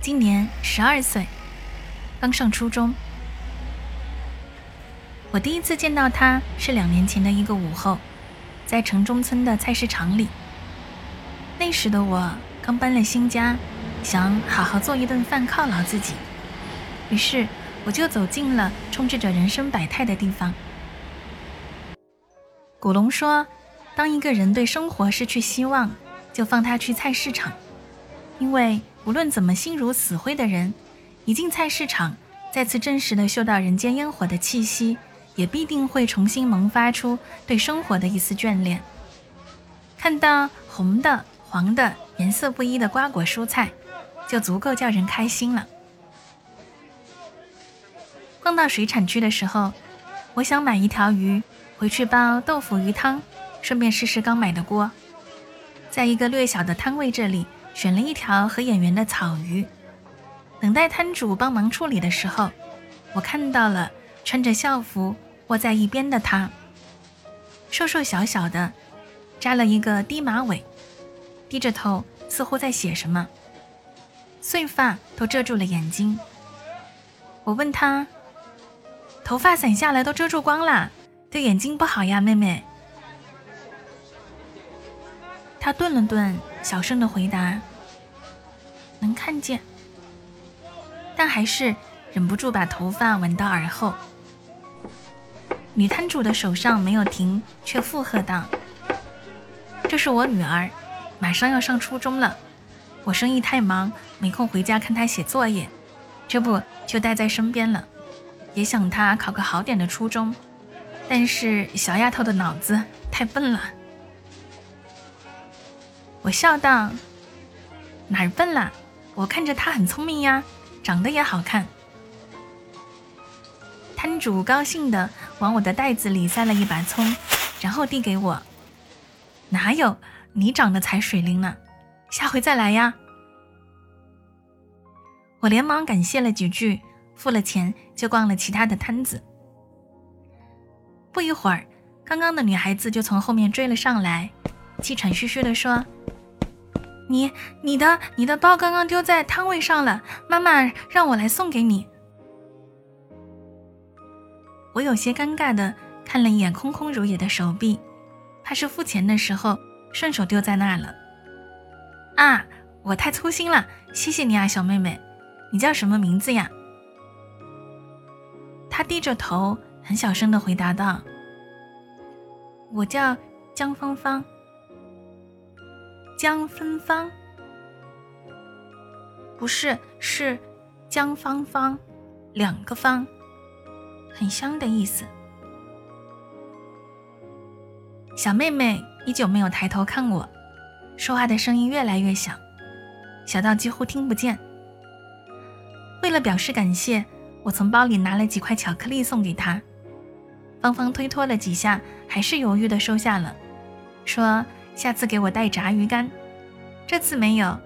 今年十二岁，刚上初中。我第一次见到他是两年前的一个午后，在城中村的菜市场里。那时的我刚搬了新家，想好好做一顿饭犒劳自己，于是我就走进了充斥着人生百态的地方。古龙说：“当一个人对生活失去希望，就放他去菜市场。”因为无论怎么心如死灰的人，一进菜市场，再次真实的嗅到人间烟火的气息，也必定会重新萌发出对生活的一丝眷恋。看到红的、黄的颜色不一的瓜果蔬菜，就足够叫人开心了。逛到水产区的时候，我想买一条鱼回去煲豆腐鱼汤，顺便试试刚买的锅。在一个略小的摊位这里。选了一条合眼缘的草鱼，等待摊主帮忙处理的时候，我看到了穿着校服卧在一边的他，瘦瘦小小的，扎了一个低马尾，低着头似乎在写什么，碎发都遮住了眼睛。我问他，头发散下来都遮住光啦，对眼睛不好呀，妹妹。他顿了顿，小声的回答。能看见，但还是忍不住把头发挽到耳后。女摊主的手上没有停，却附和道：“这是我女儿，马上要上初中了。我生意太忙，没空回家看她写作业，这不就带在身边了。也想她考个好点的初中，但是小丫头的脑子太笨了。”我笑道：“哪儿笨了？”我看着他很聪明呀，长得也好看。摊主高兴的往我的袋子里塞了一把葱，然后递给我。哪有，你长得才水灵呢，下回再来呀。我连忙感谢了几句，付了钱就逛了其他的摊子。不一会儿，刚刚的女孩子就从后面追了上来，气喘吁吁的说。你你的你的包刚刚丢在摊位上了，妈妈让我来送给你。我有些尴尬的看了一眼空空如也的手臂，怕是付钱的时候顺手丢在那儿了。啊，我太粗心了，谢谢你啊，小妹妹，你叫什么名字呀？她低着头，很小声的回答道：“我叫江芳芳。”江芬芳，不是，是江芳芳，两个芳，很香的意思。小妹妹依旧没有抬头看我，说话的声音越来越小，小到几乎听不见。为了表示感谢，我从包里拿了几块巧克力送给她。芳芳推脱了几下，还是犹豫的收下了，说。下次给我带炸鱼干，这次没有。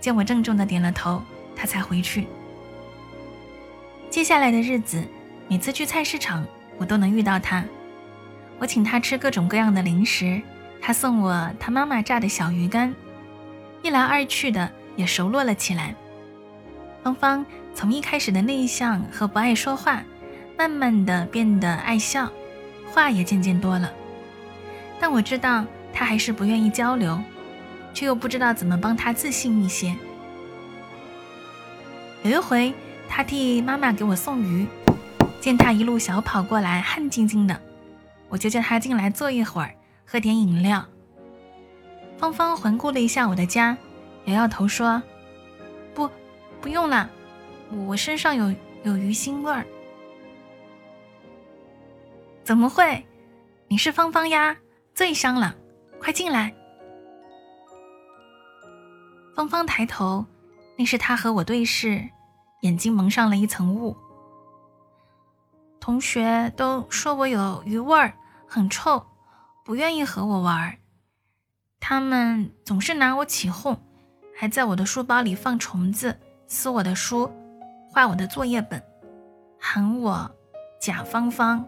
见我郑重的点了头，他才回去。接下来的日子，每次去菜市场，我都能遇到他。我请他吃各种各样的零食，他送我他妈妈炸的小鱼干。一来二去的，也熟络了起来。芳芳从一开始的内向和不爱说话，慢慢的变得爱笑，话也渐渐多了。但我知道。他还是不愿意交流，却又不知道怎么帮他自信一些。有一回，他替妈妈给我送鱼，见他一路小跑过来，汗津津的，我就叫他进来坐一会儿，喝点饮料。芳芳环顾了一下我的家，摇摇头说：“不，不用了，我身上有有鱼腥味儿。”怎么会？你是芳芳呀，最香了。快进来！芳芳抬头，那是他和我对视，眼睛蒙上了一层雾。同学都说我有鱼味儿，很臭，不愿意和我玩儿。他们总是拿我起哄，还在我的书包里放虫子，撕我的书，坏我的作业本，喊我贾芳芳、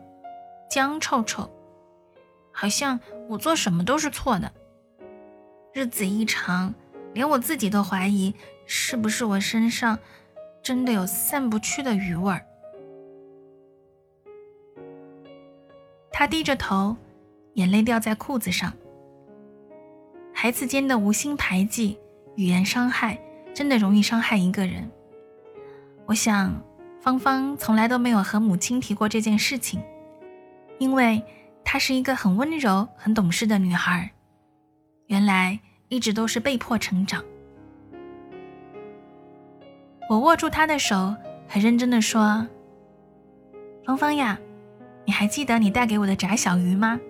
江臭臭，好像我做什么都是错的。日子一长，连我自己都怀疑，是不是我身上真的有散不去的余味儿。他低着头，眼泪掉在裤子上。孩子间的无心排挤、语言伤害，真的容易伤害一个人。我想，芳芳从来都没有和母亲提过这件事情，因为她是一个很温柔、很懂事的女孩。原来一直都是被迫成长。我握住她的手，很认真的说：“芳芳呀。”你还记得你带给我的炸小鱼吗？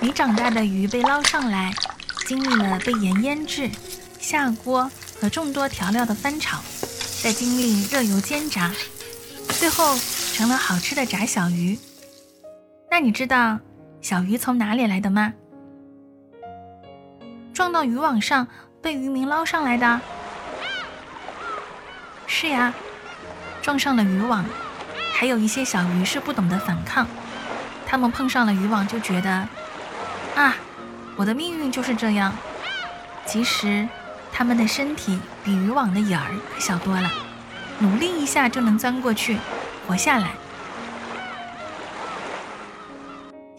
没长大的鱼被捞上来，经历了被盐腌制、下锅和众多调料的翻炒，再经历热油煎炸，最后成了好吃的炸小鱼。那你知道小鱼从哪里来的吗？撞到渔网上被渔民捞上来的。是呀，撞上了渔网。还有一些小鱼是不懂得反抗，它们碰上了渔网就觉得，啊，我的命运就是这样。其实，它们的身体比渔网的眼儿小多了，努力一下就能钻过去，活下来。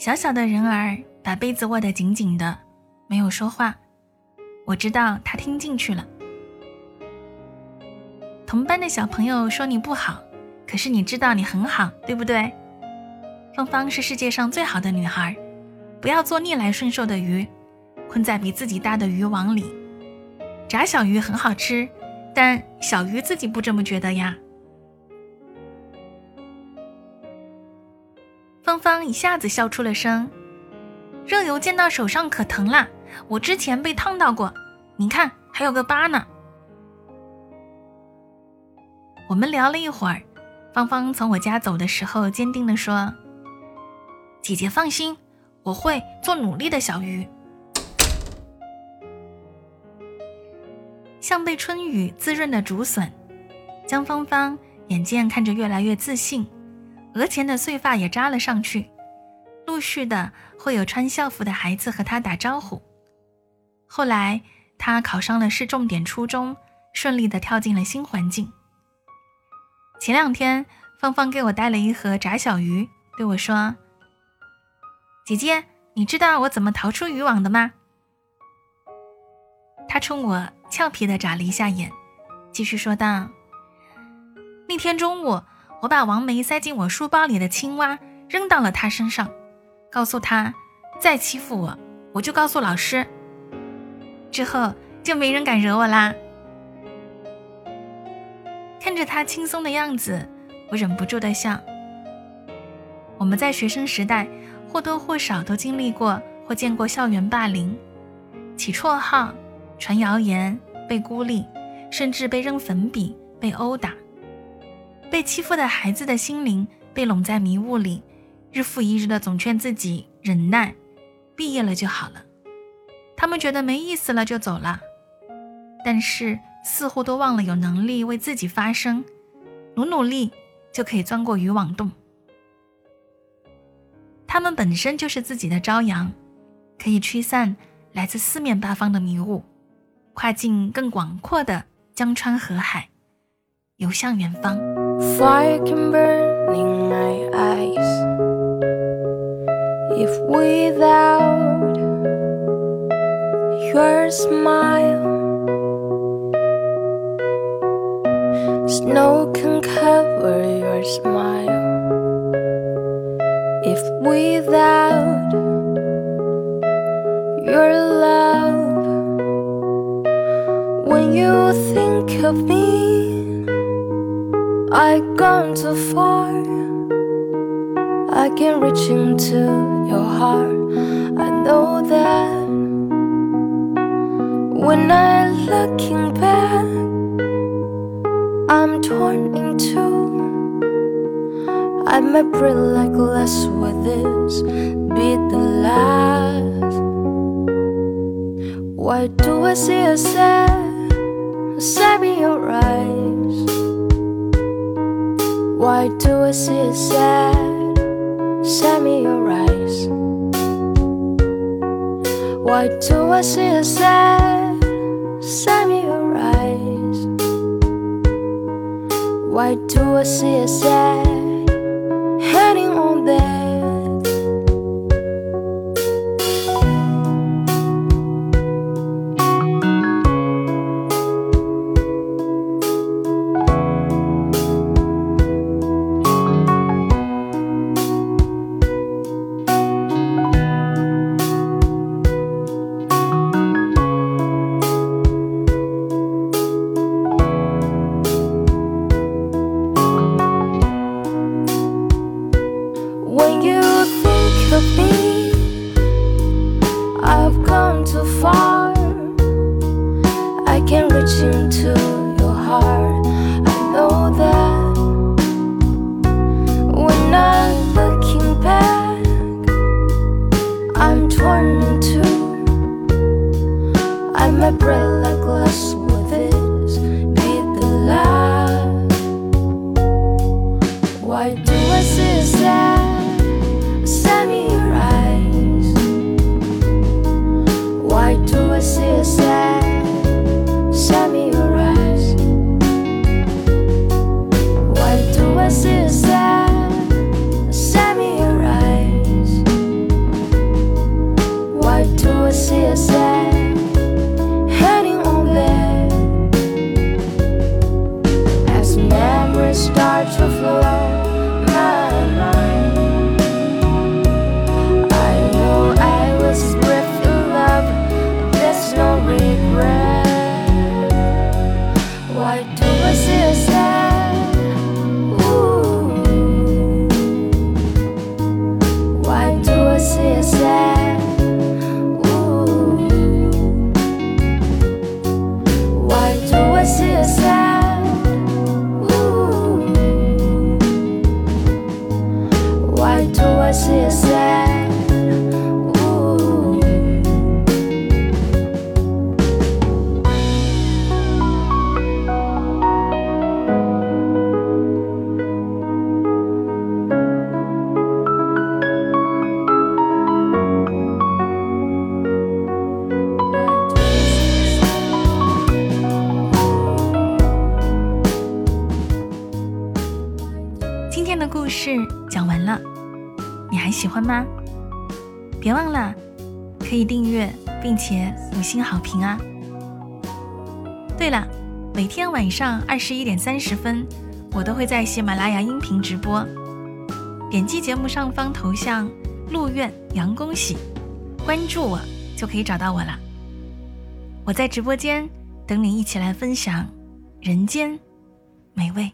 小小的人儿把杯子握得紧紧的，没有说话。我知道他听进去了。同班的小朋友说你不好。可是你知道你很好，对不对？芳芳是世界上最好的女孩，不要做逆来顺受的鱼，困在比自己大的渔网里。炸小鱼很好吃，但小鱼自己不这么觉得呀。芳芳一下子笑出了声，热油溅到手上可疼啦！我之前被烫到过，你看还有个疤呢。我们聊了一会儿。芳芳从我家走的时候，坚定地说：“姐姐放心，我会做努力的小鱼。”像被春雨滋润的竹笋，江芳芳眼见看着越来越自信，额前的碎发也扎了上去，陆续的会有穿校服的孩子和他打招呼。后来，他考上了市重点初中，顺利的跳进了新环境。前两天，芳芳给我带了一盒炸小鱼，对我说：“姐姐，你知道我怎么逃出渔网的吗？”她冲我俏皮的眨了一下眼，继续说道：“那天中午，我把王梅塞进我书包里的青蛙扔到了她身上，告诉她，再欺负我，我就告诉老师。之后就没人敢惹我啦。”看着他轻松的样子，我忍不住的笑。我们在学生时代或多或少都经历过或见过校园霸凌，起绰号、传谣言、被孤立，甚至被扔粉笔、被殴打。被欺负的孩子的心灵被笼在迷雾里，日复一日的总劝自己忍耐，毕业了就好了。他们觉得没意思了就走了，但是。似乎都忘了有能力为自己发声，努努力就可以钻过渔网洞。他们本身就是自己的朝阳，可以驱散来自四面八方的迷雾，跨进更广阔的江川河海，游向远方。Snow can cover your smile if without your love. When you think of me, I've gone too far. I can reach into your heart. I know that when I'm looking back. I'm torn in two. I might breathe like glass with this be the last. Why do I see a sad, sad in your eyes? Why do I see a sad, sad in your eyes? Why do I see a sad, sad in your eyes? Why do I see a sad umbrella. 欢吗？别忘了可以订阅并且五星好评啊！对了，每天晚上二十一点三十分，我都会在喜马拉雅音频直播。点击节目上方头像“陆苑杨恭喜”，关注我就可以找到我了。我在直播间等你一起来分享人间美味。